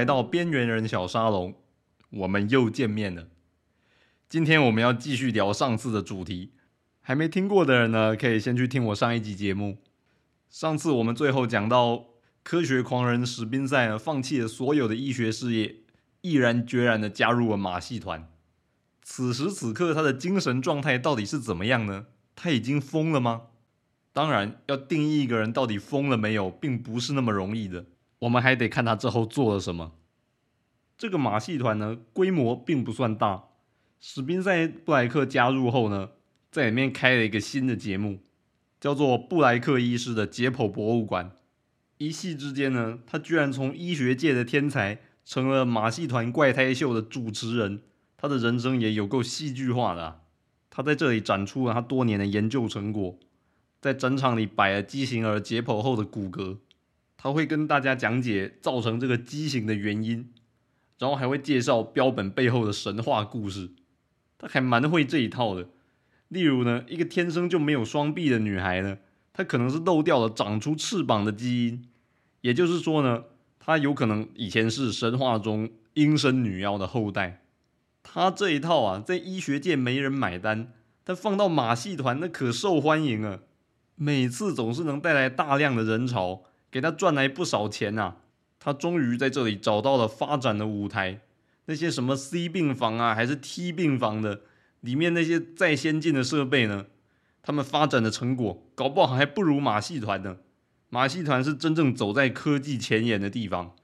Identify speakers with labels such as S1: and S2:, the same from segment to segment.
S1: 来到边缘人小沙龙，我们又见面了。今天我们要继续聊上次的主题，还没听过的人呢，可以先去听我上一集节目。上次我们最后讲到，科学狂人史宾塞呢，放弃了所有的医学事业，毅然决然的加入了马戏团。此时此刻，他的精神状态到底是怎么样呢？他已经疯了吗？当然，要定义一个人到底疯了没有，并不是那么容易的。我们还得看他之后做了什么。这个马戏团呢，规模并不算大。史宾塞布莱克加入后呢，在里面开了一个新的节目，叫做布莱克医师的解剖博物馆。一夕之间呢，他居然从医学界的天才，成了马戏团怪胎秀的主持人。他的人生也有够戏剧化的。他在这里展出了他多年的研究成果，在展场里摆了畸形儿解剖后的骨骼。他会跟大家讲解造成这个畸形的原因，然后还会介绍标本背后的神话故事。他还蛮会这一套的。例如呢，一个天生就没有双臂的女孩呢，她可能是漏掉了长出翅膀的基因，也就是说呢，她有可能以前是神话中阴身女妖的后代。他这一套啊，在医学界没人买单，但放到马戏团那可受欢迎啊，每次总是能带来大量的人潮。给他赚来不少钱呐！他终于在这里找到了发展的舞台。那些什么 C 病房啊，还是 T 病房的，里面那些再先进的设备呢？他们发展的成果，搞不好还不如马戏团呢。马戏团是真正走在科技前沿的地方。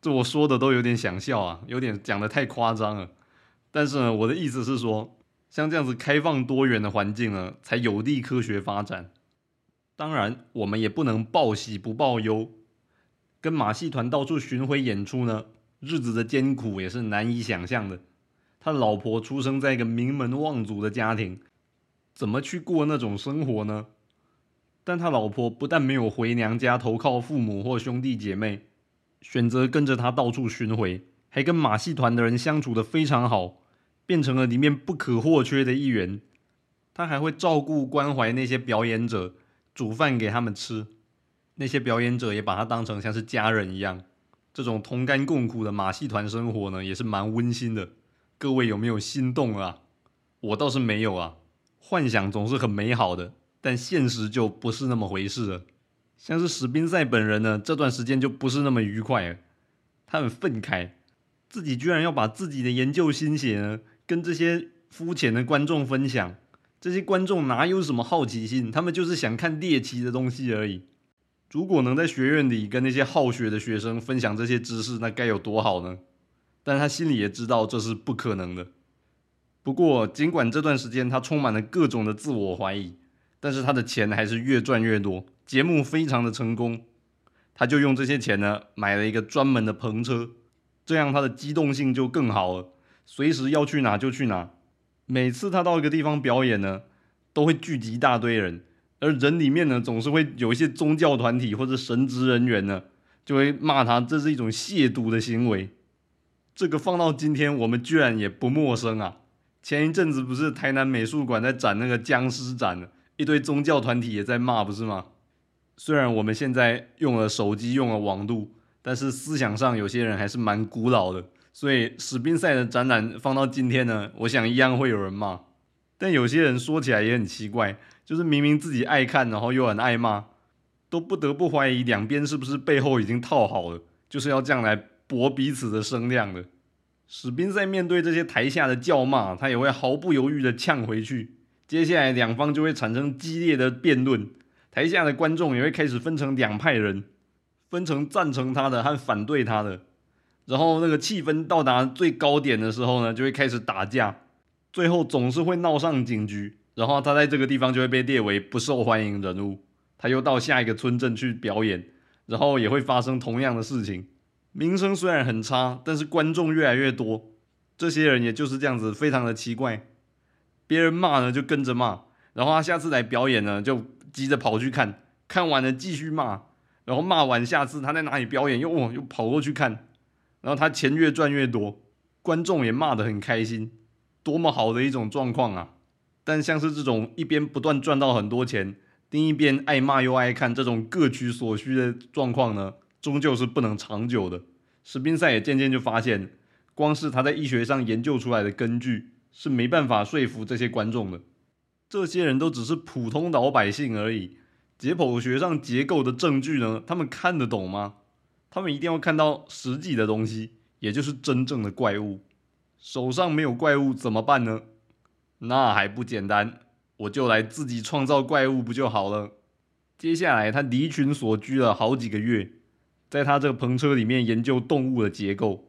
S1: 这我说的都有点想笑啊，有点讲的太夸张了。但是呢，我的意思是说，像这样子开放多元的环境呢，才有利科学发展。当然，我们也不能报喜不报忧。跟马戏团到处巡回演出呢，日子的艰苦也是难以想象的。他老婆出生在一个名门望族的家庭，怎么去过那种生活呢？但他老婆不但没有回娘家投靠父母或兄弟姐妹，选择跟着他到处巡回，还跟马戏团的人相处的非常好，变成了里面不可或缺的一员。他还会照顾关怀那些表演者。煮饭给他们吃，那些表演者也把他当成像是家人一样。这种同甘共苦的马戏团生活呢，也是蛮温馨的。各位有没有心动啊？我倒是没有啊。幻想总是很美好的，但现实就不是那么回事了。像是史宾塞本人呢，这段时间就不是那么愉快了。他很愤慨，自己居然要把自己的研究心血呢，跟这些肤浅的观众分享。这些观众哪有什么好奇心？他们就是想看猎奇的东西而已。如果能在学院里跟那些好学的学生分享这些知识，那该有多好呢？但他心里也知道这是不可能的。不过，尽管这段时间他充满了各种的自我怀疑，但是他的钱还是越赚越多，节目非常的成功。他就用这些钱呢，买了一个专门的篷车，这样他的机动性就更好了，随时要去哪就去哪。每次他到一个地方表演呢，都会聚集一大堆人，而人里面呢，总是会有一些宗教团体或者神职人员呢，就会骂他这是一种亵渎的行为。这个放到今天，我们居然也不陌生啊！前一阵子不是台南美术馆在展那个僵尸展呢，一堆宗教团体也在骂，不是吗？虽然我们现在用了手机，用了网路，但是思想上有些人还是蛮古老的。所以史宾赛的展览放到今天呢，我想一样会有人骂。但有些人说起来也很奇怪，就是明明自己爱看，然后又很爱骂，都不得不怀疑两边是不是背后已经套好了，就是要这样来博彼此的声量的。史宾赛面对这些台下的叫骂，他也会毫不犹豫的呛回去。接下来两方就会产生激烈的辩论，台下的观众也会开始分成两派人，分成赞成他的和反对他的。然后那个气氛到达最高点的时候呢，就会开始打架，最后总是会闹上警局。然后他在这个地方就会被列为不受欢迎人物，他又到下一个村镇去表演，然后也会发生同样的事情。名声虽然很差，但是观众越来越多。这些人也就是这样子，非常的奇怪。别人骂呢就跟着骂，然后他下次来表演呢就急着跑去看，看完了继续骂，然后骂完下次他在哪里表演又又跑过去看。然后他钱越赚越多，观众也骂得很开心，多么好的一种状况啊！但像是这种一边不断赚到很多钱，另一边爱骂又爱看这种各取所需的状况呢，终究是不能长久的。史宾塞也渐渐就发现，光是他在医学上研究出来的根据是没办法说服这些观众的。这些人都只是普通老百姓而已，解剖学上结构的证据呢，他们看得懂吗？他们一定要看到实际的东西，也就是真正的怪物。手上没有怪物怎么办呢？那还不简单，我就来自己创造怪物不就好了？接下来他离群所居了好几个月，在他这个篷车里面研究动物的结构。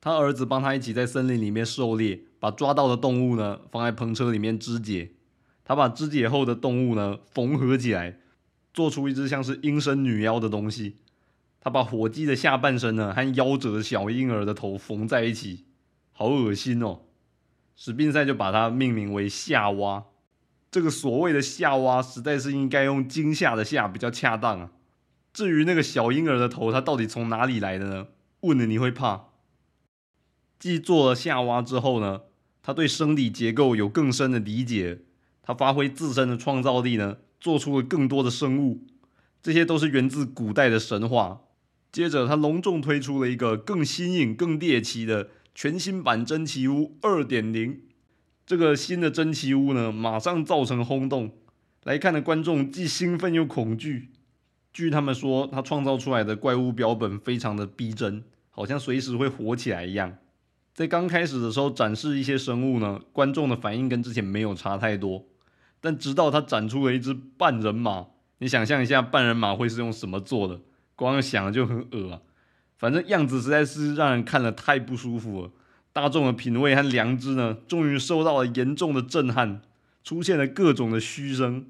S1: 他儿子帮他一起在森林里面狩猎，把抓到的动物呢放在篷车里面肢解。他把肢解后的动物呢缝合起来，做出一只像是阴身女妖的东西。他把火鸡的下半身呢和夭折的小婴儿的头缝在一起，好恶心哦！史宾塞就把它命名为夏娃。这个所谓的夏娃，实在是应该用惊吓的吓比较恰当啊。至于那个小婴儿的头，它到底从哪里来的呢？问了你会怕。继做了夏娃之后呢，他对生理结构有更深的理解，他发挥自身的创造力呢，做出了更多的生物，这些都是源自古代的神话。接着，他隆重推出了一个更新颖、更猎奇的全新版珍奇屋二点零。这个新的珍奇屋呢，马上造成轰动，来看的观众既兴奋又恐惧。据他们说，他创造出来的怪物标本非常的逼真，好像随时会活起来一样。在刚开始的时候展示一些生物呢，观众的反应跟之前没有差太多。但直到他展出了一只半人马，你想象一下半人马会是用什么做的？光想就很恶啊！反正样子实在是让人看了太不舒服了。大众的品味和良知呢，终于受到了严重的震撼，出现了各种的嘘声。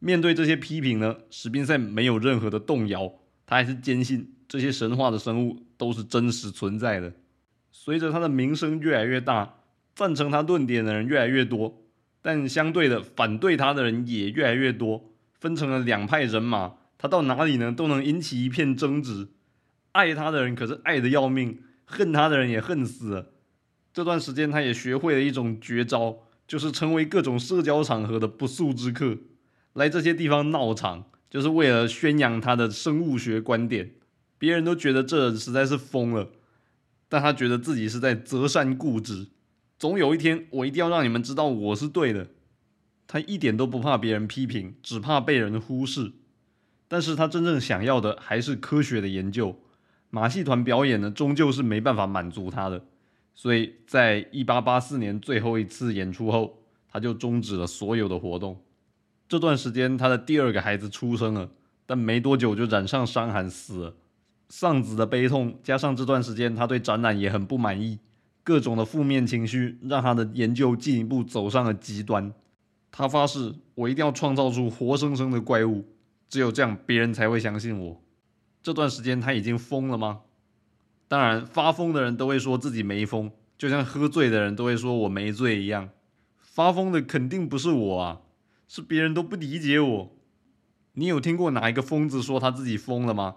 S1: 面对这些批评呢，史宾塞没有任何的动摇，他还是坚信这些神话的生物都是真实存在的。随着他的名声越来越大，赞成他论点的人越来越多，但相对的反对他的人也越来越多，分成了两派人马。他到哪里呢，都能引起一片争执。爱他的人可是爱的要命，恨他的人也恨死了。这段时间，他也学会了一种绝招，就是成为各种社交场合的不速之客，来这些地方闹场，就是为了宣扬他的生物学观点。别人都觉得这人实在是疯了，但他觉得自己是在择善固执。总有一天，我一定要让你们知道我是对的。他一点都不怕别人批评，只怕被人忽视。但是他真正想要的还是科学的研究。马戏团表演呢，终究是没办法满足他的。所以在一八八四年最后一次演出后，他就终止了所有的活动。这段时间，他的第二个孩子出生了，但没多久就染上伤寒死了。丧子的悲痛，加上这段时间他对展览也很不满意，各种的负面情绪让他的研究进一步走上了极端。他发誓：“我一定要创造出活生生的怪物，只有这样，别人才会相信我。”这段时间他已经疯了吗？当然，发疯的人都会说自己没疯，就像喝醉的人都会说我没醉一样。发疯的肯定不是我啊，是别人都不理解我。你有听过哪一个疯子说他自己疯了吗？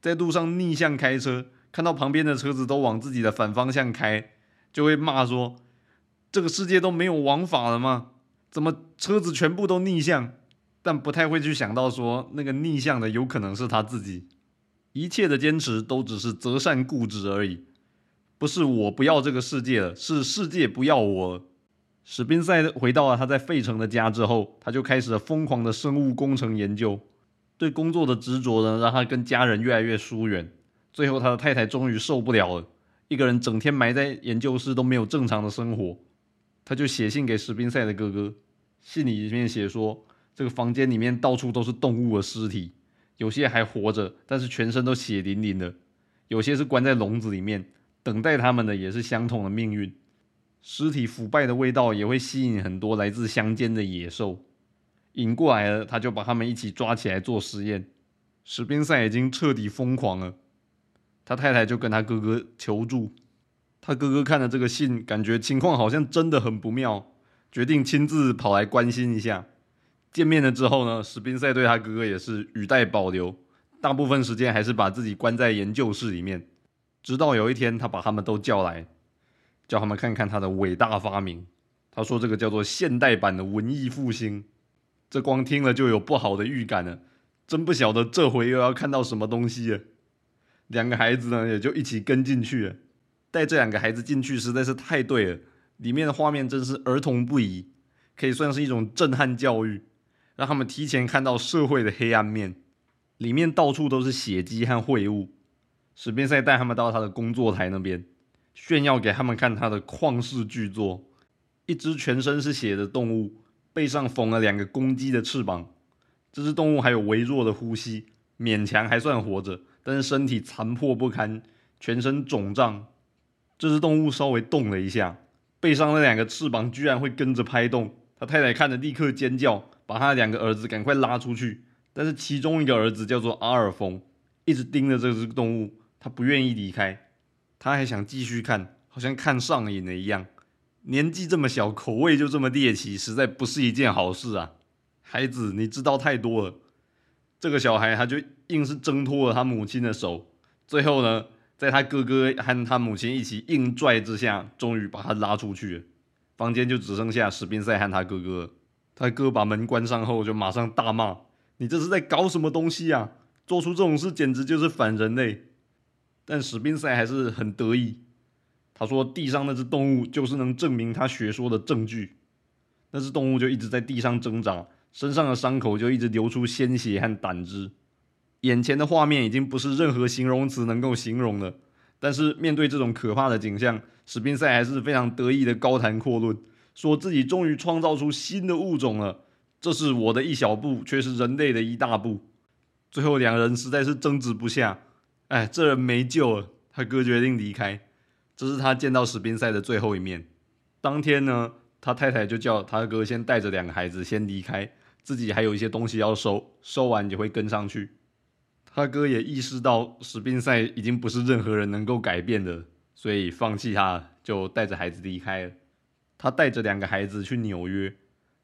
S1: 在路上逆向开车，看到旁边的车子都往自己的反方向开，就会骂说：“这个世界都没有王法了吗？怎么车子全部都逆向？”但不太会去想到说，那个逆向的有可能是他自己。一切的坚持都只是择善固执而已，不是我不要这个世界了，是世界不要我。史宾塞回到了他在费城的家之后，他就开始了疯狂的生物工程研究。对工作的执着呢，让他跟家人越来越疏远。最后，他的太太终于受不了了，一个人整天埋在研究室都没有正常的生活。他就写信给史宾塞的哥哥，信里面写说，这个房间里面到处都是动物的尸体。有些还活着，但是全身都血淋淋的；有些是关在笼子里面，等待他们的也是相同的命运。尸体腐败的味道也会吸引很多来自乡间的野兽，引过来了，他就把他们一起抓起来做实验。史宾塞已经彻底疯狂了，他太太就跟他哥哥求助。他哥哥看了这个信，感觉情况好像真的很不妙，决定亲自跑来关心一下。见面了之后呢，史宾塞对他哥哥也是语带保留，大部分时间还是把自己关在研究室里面。直到有一天，他把他们都叫来，叫他们看看他的伟大发明。他说：“这个叫做现代版的文艺复兴。”这光听了就有不好的预感了，真不晓得这回又要看到什么东西了。两个孩子呢也就一起跟进去了。带这两个孩子进去实在是太对了，里面的画面真是儿童不宜，可以算是一种震撼教育，让他们提前看到社会的黑暗面。里面到处都是血迹和秽物。史宾塞带他们到他的工作台那边，炫耀给他们看他的旷世巨作：一只全身是血的动物，背上缝了两个公鸡的翅膀。这只动物还有微弱的呼吸，勉强还算活着，但是身体残破不堪，全身肿胀。这只动物稍微动了一下，背上那两个翅膀居然会跟着拍动。他太太看着立刻尖叫，把他两个儿子赶快拉出去。但是其中一个儿子叫做阿尔丰，一直盯着这只动物，他不愿意离开，他还想继续看，好像看上瘾了一样。年纪这么小，口味就这么猎奇，实在不是一件好事啊！孩子，你知道太多了。这个小孩他就硬是挣脱了他母亲的手，最后呢，在他哥哥和他母亲一起硬拽之下，终于把他拉出去了。房间就只剩下史宾塞和他哥哥。他哥把门关上后，就马上大骂。你这是在搞什么东西呀？做出这种事简直就是反人类。但史宾塞还是很得意，他说：“地上那只动物就是能证明他学说的证据。”那只动物就一直在地上挣扎，身上的伤口就一直流出鲜血和胆汁。眼前的画面已经不是任何形容词能够形容的。但是面对这种可怕的景象，史宾塞还是非常得意的高谈阔论，说自己终于创造出新的物种了。这是我的一小步，却是人类的一大步。最后两人实在是争执不下，哎，这人没救了。他哥决定离开，这是他见到史宾塞的最后一面。当天呢，他太太就叫他哥先带着两个孩子先离开，自己还有一些东西要收，收完也会跟上去。他哥也意识到史宾塞已经不是任何人能够改变的，所以放弃他，就带着孩子离开了。他带着两个孩子去纽约。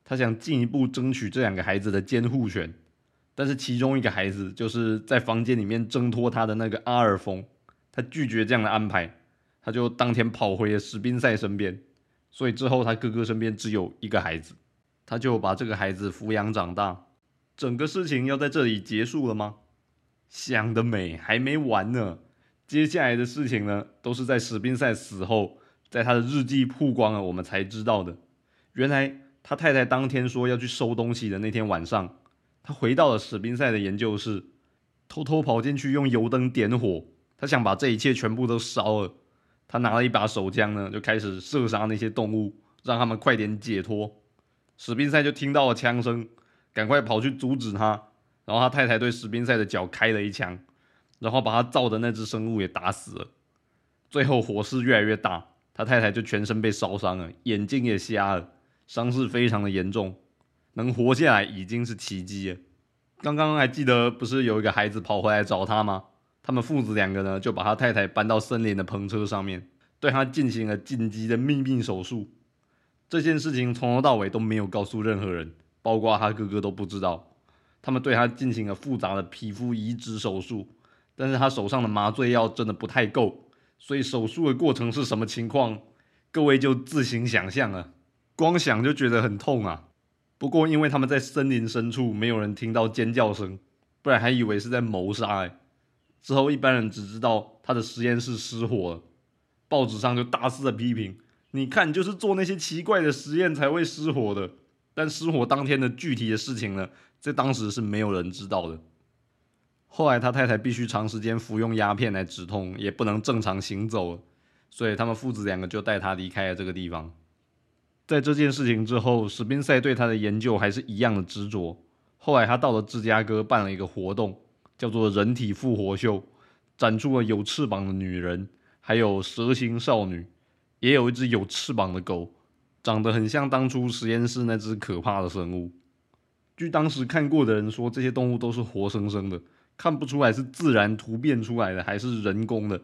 S1: 他想进一步争取这两个孩子的监护权，但是其中一个孩子就是在房间里面挣脱他的那个阿尔丰，他拒绝这样的安排，他就当天跑回了史宾塞身边，所以之后他哥哥身边只有一个孩子，他就把这个孩子抚养长大。整个事情要在这里结束了吗？想得美，还没完呢。接下来的事情呢，都是在史宾塞死后，在他的日记曝光了，我们才知道的。原来。他太太当天说要去收东西的那天晚上，他回到了史宾塞的研究室，偷偷跑进去用油灯点火，他想把这一切全部都烧了。他拿了一把手枪呢，就开始射杀那些动物，让他们快点解脱。史宾塞就听到了枪声，赶快跑去阻止他。然后他太太对史宾塞的脚开了一枪，然后把他造的那只生物也打死了。最后火势越来越大，他太太就全身被烧伤了，眼睛也瞎了。伤势非常的严重，能活下来已经是奇迹了。刚刚还记得不是有一个孩子跑回来找他吗？他们父子两个呢，就把他太太搬到森林的篷车上面，对他进行了紧急的秘密手术。这件事情从头到尾都没有告诉任何人，包括他哥哥都不知道。他们对他进行了复杂的皮肤移植手术，但是他手上的麻醉药真的不太够，所以手术的过程是什么情况，各位就自行想象了。光想就觉得很痛啊！不过因为他们在森林深处，没有人听到尖叫声，不然还以为是在谋杀。哎，之后一般人只知道他的实验室失火了，报纸上就大肆的批评：你看，就是做那些奇怪的实验才会失火的。但失火当天的具体的事情呢，在当时是没有人知道的。后来他太太必须长时间服用鸦片来止痛，也不能正常行走，所以他们父子两个就带他离开了这个地方。在这件事情之后，史宾塞对他的研究还是一样的执着。后来他到了芝加哥办了一个活动，叫做“人体复活秀”，展出了有翅膀的女人，还有蛇形少女，也有一只有翅膀的狗，长得很像当初实验室那只可怕的生物。据当时看过的人说，这些动物都是活生生的，看不出来是自然突变出来的还是人工的。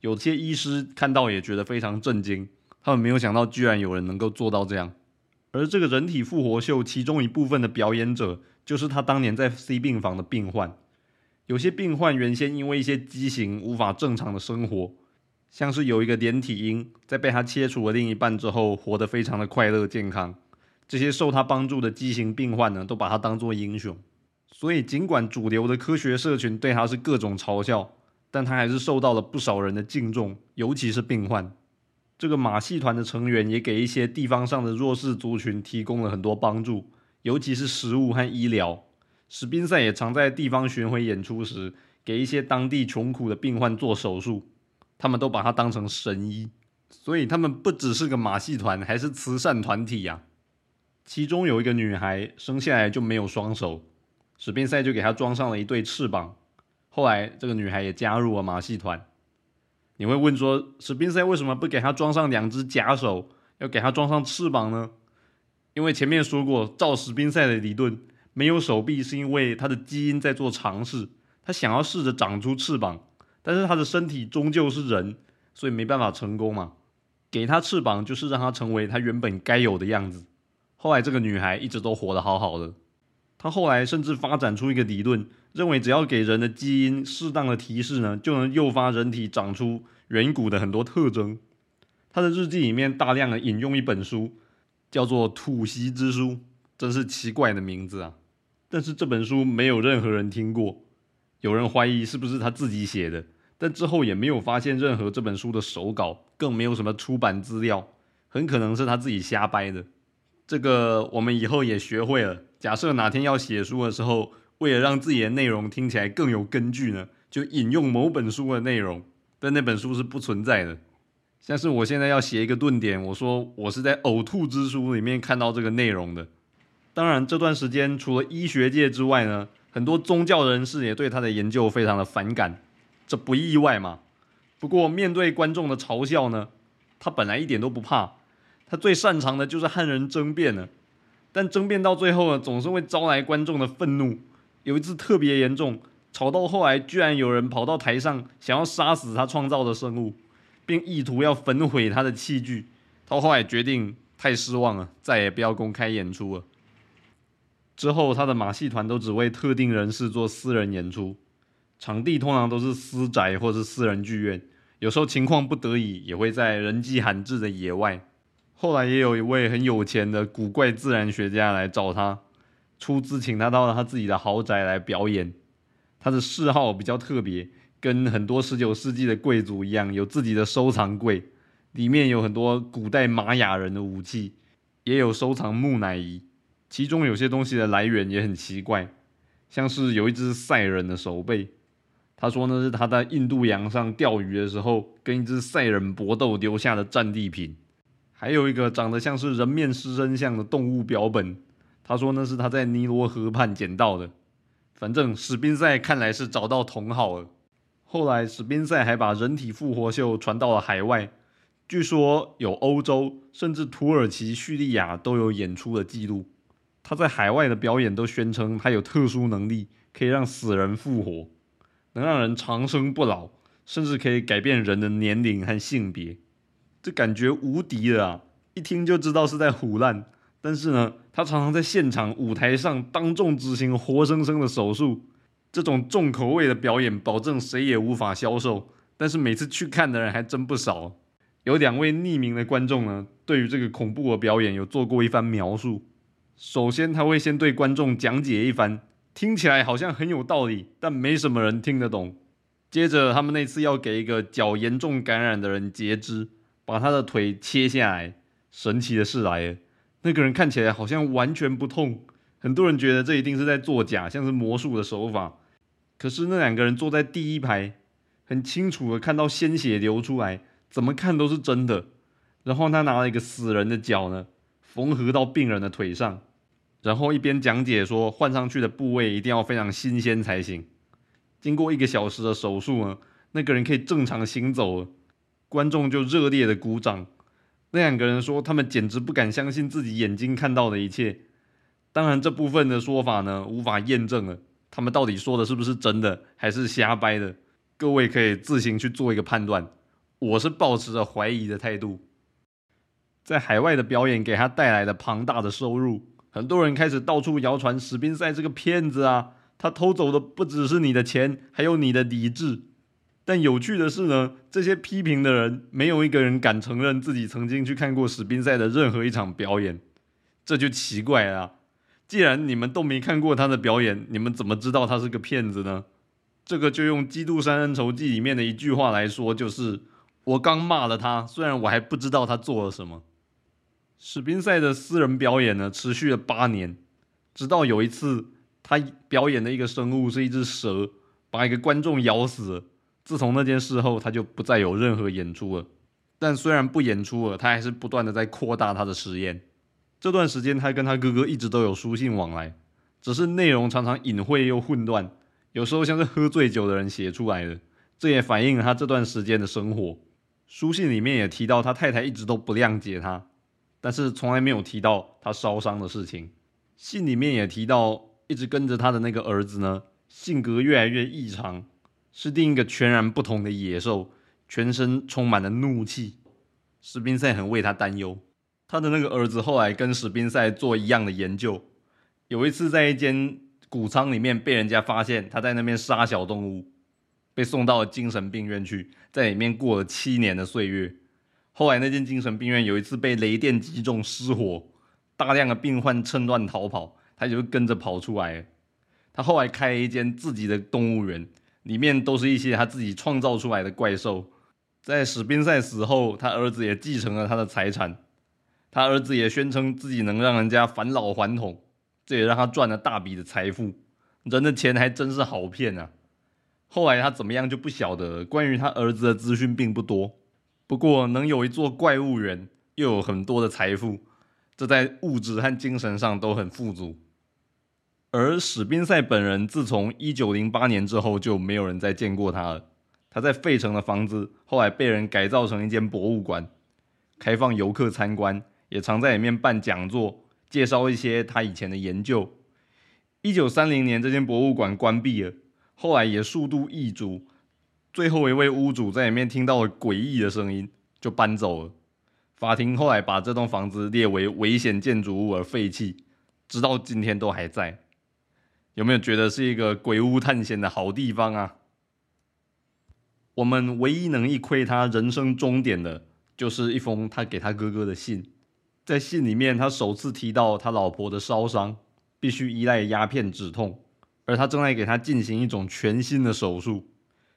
S1: 有些医师看到也觉得非常震惊。他们没有想到，居然有人能够做到这样。而这个人体复活秀，其中一部分的表演者，就是他当年在 C 病房的病患。有些病患原先因为一些畸形无法正常的生活，像是有一个连体婴，在被他切除了另一半之后，活得非常的快乐健康。这些受他帮助的畸形病患呢，都把他当做英雄。所以，尽管主流的科学社群对他是各种嘲笑。但他还是受到了不少人的敬重，尤其是病患。这个马戏团的成员也给一些地方上的弱势族群提供了很多帮助，尤其是食物和医疗。史宾塞也常在地方巡回演出时，给一些当地穷苦的病患做手术，他们都把他当成神医，所以他们不只是个马戏团，还是慈善团体呀。其中有一个女孩生下来就没有双手，史宾塞就给她装上了一对翅膀。后来这个女孩也加入了马戏团。你会问说，史宾塞为什么不给她装上两只假手，要给她装上翅膀呢？因为前面说过，照史宾塞的理论，没有手臂是因为他的基因在做尝试，他想要试着长出翅膀，但是他的身体终究是人，所以没办法成功嘛。给他翅膀就是让他成为他原本该有的样子。后来这个女孩一直都活得好好的。他后来甚至发展出一个理论，认为只要给人的基因适当的提示呢，就能诱发人体长出远古的很多特征。他的日记里面大量的引用一本书，叫做《土席之书》，真是奇怪的名字啊！但是这本书没有任何人听过，有人怀疑是不是他自己写的，但之后也没有发现任何这本书的手稿，更没有什么出版资料，很可能是他自己瞎掰的。这个我们以后也学会了。假设哪天要写书的时候，为了让自己的内容听起来更有根据呢，就引用某本书的内容，但那本书是不存在的。像是我现在要写一个顿点，我说我是在《呕吐之书》里面看到这个内容的。当然，这段时间除了医学界之外呢，很多宗教人士也对他的研究非常的反感，这不意外嘛。不过面对观众的嘲笑呢，他本来一点都不怕。他最擅长的就是和人争辩了，但争辩到最后呢，总是会招来观众的愤怒。有一次特别严重，吵到后来，居然有人跑到台上想要杀死他创造的生物，并意图要焚毁他的器具。他后来决定太失望了，再也不要公开演出了。之后，他的马戏团都只为特定人士做私人演出，场地通常都是私宅或是私人剧院，有时候情况不得已，也会在人迹罕至的野外。后来也有一位很有钱的古怪自然学家来找他，出资请他到了他自己的豪宅来表演。他的嗜好比较特别，跟很多十九世纪的贵族一样，有自己的收藏柜，里面有很多古代玛雅人的武器，也有收藏木乃伊。其中有些东西的来源也很奇怪，像是有一只赛人的手背，他说那是他在印度洋上钓鱼的时候，跟一只赛人搏斗留下的战利品。还有一个长得像是人面狮身像的动物标本，他说那是他在尼罗河畔捡到的。反正史宾塞看来是找到同好了。后来史宾塞还把人体复活秀传到了海外，据说有欧洲甚至土耳其、叙利亚都有演出的记录。他在海外的表演都宣称他有特殊能力，可以让死人复活，能让人长生不老，甚至可以改变人的年龄和性别。这感觉无敌了啊！一听就知道是在胡乱。但是呢，他常常在现场舞台上当众执行活生生的手术，这种重口味的表演，保证谁也无法消受。但是每次去看的人还真不少。有两位匿名的观众呢，对于这个恐怖的表演有做过一番描述。首先，他会先对观众讲解一番，听起来好像很有道理，但没什么人听得懂。接着，他们那次要给一个脚严重感染的人截肢。把他的腿切下来，神奇的事来了，那个人看起来好像完全不痛，很多人觉得这一定是在作假，像是魔术的手法。可是那两个人坐在第一排，很清楚的看到鲜血流出来，怎么看都是真的。然后他拿了一个死人的脚呢，缝合到病人的腿上，然后一边讲解说换上去的部位一定要非常新鲜才行。经过一个小时的手术呢，那个人可以正常行走了。观众就热烈的鼓掌。那两个人说，他们简直不敢相信自己眼睛看到的一切。当然，这部分的说法呢，无法验证了。他们到底说的是不是真的，还是瞎掰的？各位可以自行去做一个判断。我是保持着怀疑的态度。在海外的表演给他带来了庞大的收入，很多人开始到处谣传史宾塞这个骗子啊，他偷走的不只是你的钱，还有你的理智。但有趣的是呢，这些批评的人没有一个人敢承认自己曾经去看过史宾赛的任何一场表演，这就奇怪了。既然你们都没看过他的表演，你们怎么知道他是个骗子呢？这个就用《基督山恩仇记》里面的一句话来说，就是我刚骂了他，虽然我还不知道他做了什么。史宾赛的私人表演呢，持续了八年，直到有一次他表演的一个生物是一只蛇，把一个观众咬死了。自从那件事后，他就不再有任何演出了。但虽然不演出了，他还是不断的在扩大他的实验。这段时间，他跟他哥哥一直都有书信往来，只是内容常常隐晦又混乱，有时候像是喝醉酒的人写出来的。这也反映了他这段时间的生活。书信里面也提到，他太太一直都不谅解他。但是从来没有提到他烧伤的事情。信里面也提到，一直跟着他的那个儿子呢，性格越来越异常，是另一个全然不同的野兽，全身充满了怒气。史宾塞很为他担忧。他的那个儿子后来跟史宾塞做一样的研究。有一次在一间谷仓里面被人家发现他在那边杀小动物，被送到了精神病院去，在里面过了七年的岁月。后来那间精神病院有一次被雷电击中失火，大量的病患趁乱逃跑，他就跟着跑出来。他后来开了一间自己的动物园，里面都是一些他自己创造出来的怪兽。在史宾塞死后，他儿子也继承了他的财产，他儿子也宣称自己能让人家返老还童，这也让他赚了大笔的财富。人的钱还真是好骗啊！后来他怎么样就不晓得，关于他儿子的资讯并不多。不过，能有一座怪物园，又有很多的财富，这在物质和精神上都很富足。而史宾塞本人，自从一九零八年之后，就没有人再见过他了。他在费城的房子，后来被人改造成一间博物馆，开放游客参观，也常在里面办讲座，介绍一些他以前的研究。一九三零年，这间博物馆关闭了，后来也数度易主。最后一位屋主在里面听到了诡异的声音，就搬走了。法庭后来把这栋房子列为危险建筑物而废弃，直到今天都还在。有没有觉得是一个鬼屋探险的好地方啊？我们唯一能一窥他人生终点的，就是一封他给他哥哥的信。在信里面，他首次提到他老婆的烧伤，必须依赖鸦片止痛，而他正在给他进行一种全新的手术。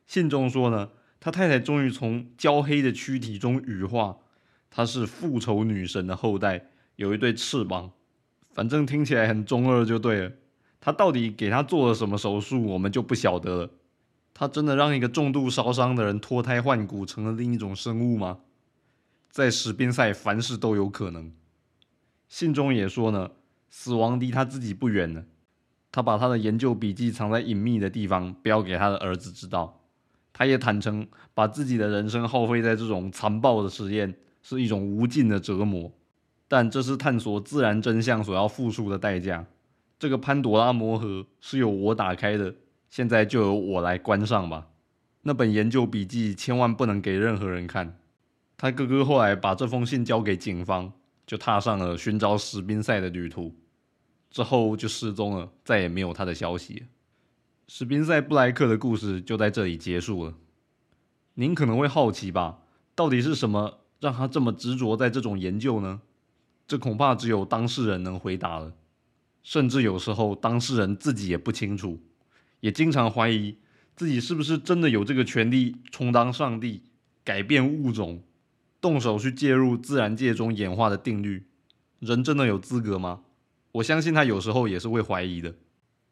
S1: 信中说呢，他太太终于从焦黑的躯体中羽化，她是复仇女神的后代，有一对翅膀。反正听起来很中二就对了。他到底给他做了什么手术，我们就不晓得了。他真的让一个重度烧伤的人脱胎换骨，成了另一种生物吗？在史宾塞，凡事都有可能。信中也说呢，死亡离他自己不远了。他把他的研究笔记藏在隐秘的地方，不要给他的儿子知道。他也坦诚，把自己的人生耗费在这种残暴的实验是一种无尽的折磨，但这是探索自然真相所要付出的代价。这个潘多拉魔盒是由我打开的，现在就由我来关上吧。那本研究笔记千万不能给任何人看。他哥哥后来把这封信交给警方，就踏上了寻找史宾塞的旅途，之后就失踪了，再也没有他的消息。史宾塞布莱克的故事就在这里结束了。您可能会好奇吧，到底是什么让他这么执着在这种研究呢？这恐怕只有当事人能回答了。甚至有时候当事人自己也不清楚，也经常怀疑自己是不是真的有这个权利充当上帝，改变物种，动手去介入自然界中演化的定律。人真的有资格吗？我相信他有时候也是会怀疑的。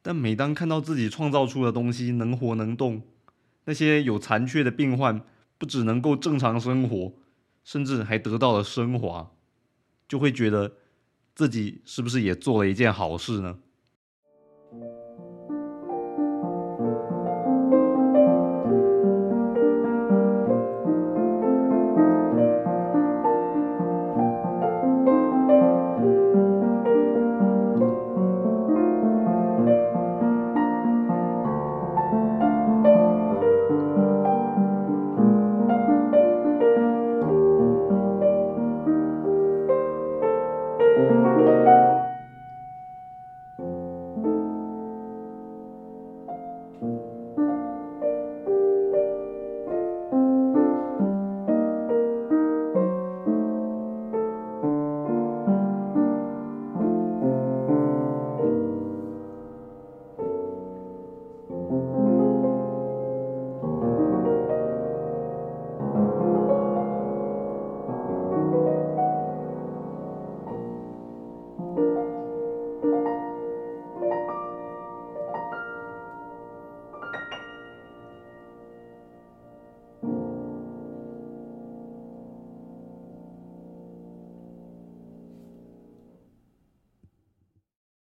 S1: 但每当看到自己创造出的东西能活能动，那些有残缺的病患不只能够正常生活，甚至还得到了升华，就会觉得自己是不是也做了一件好事呢？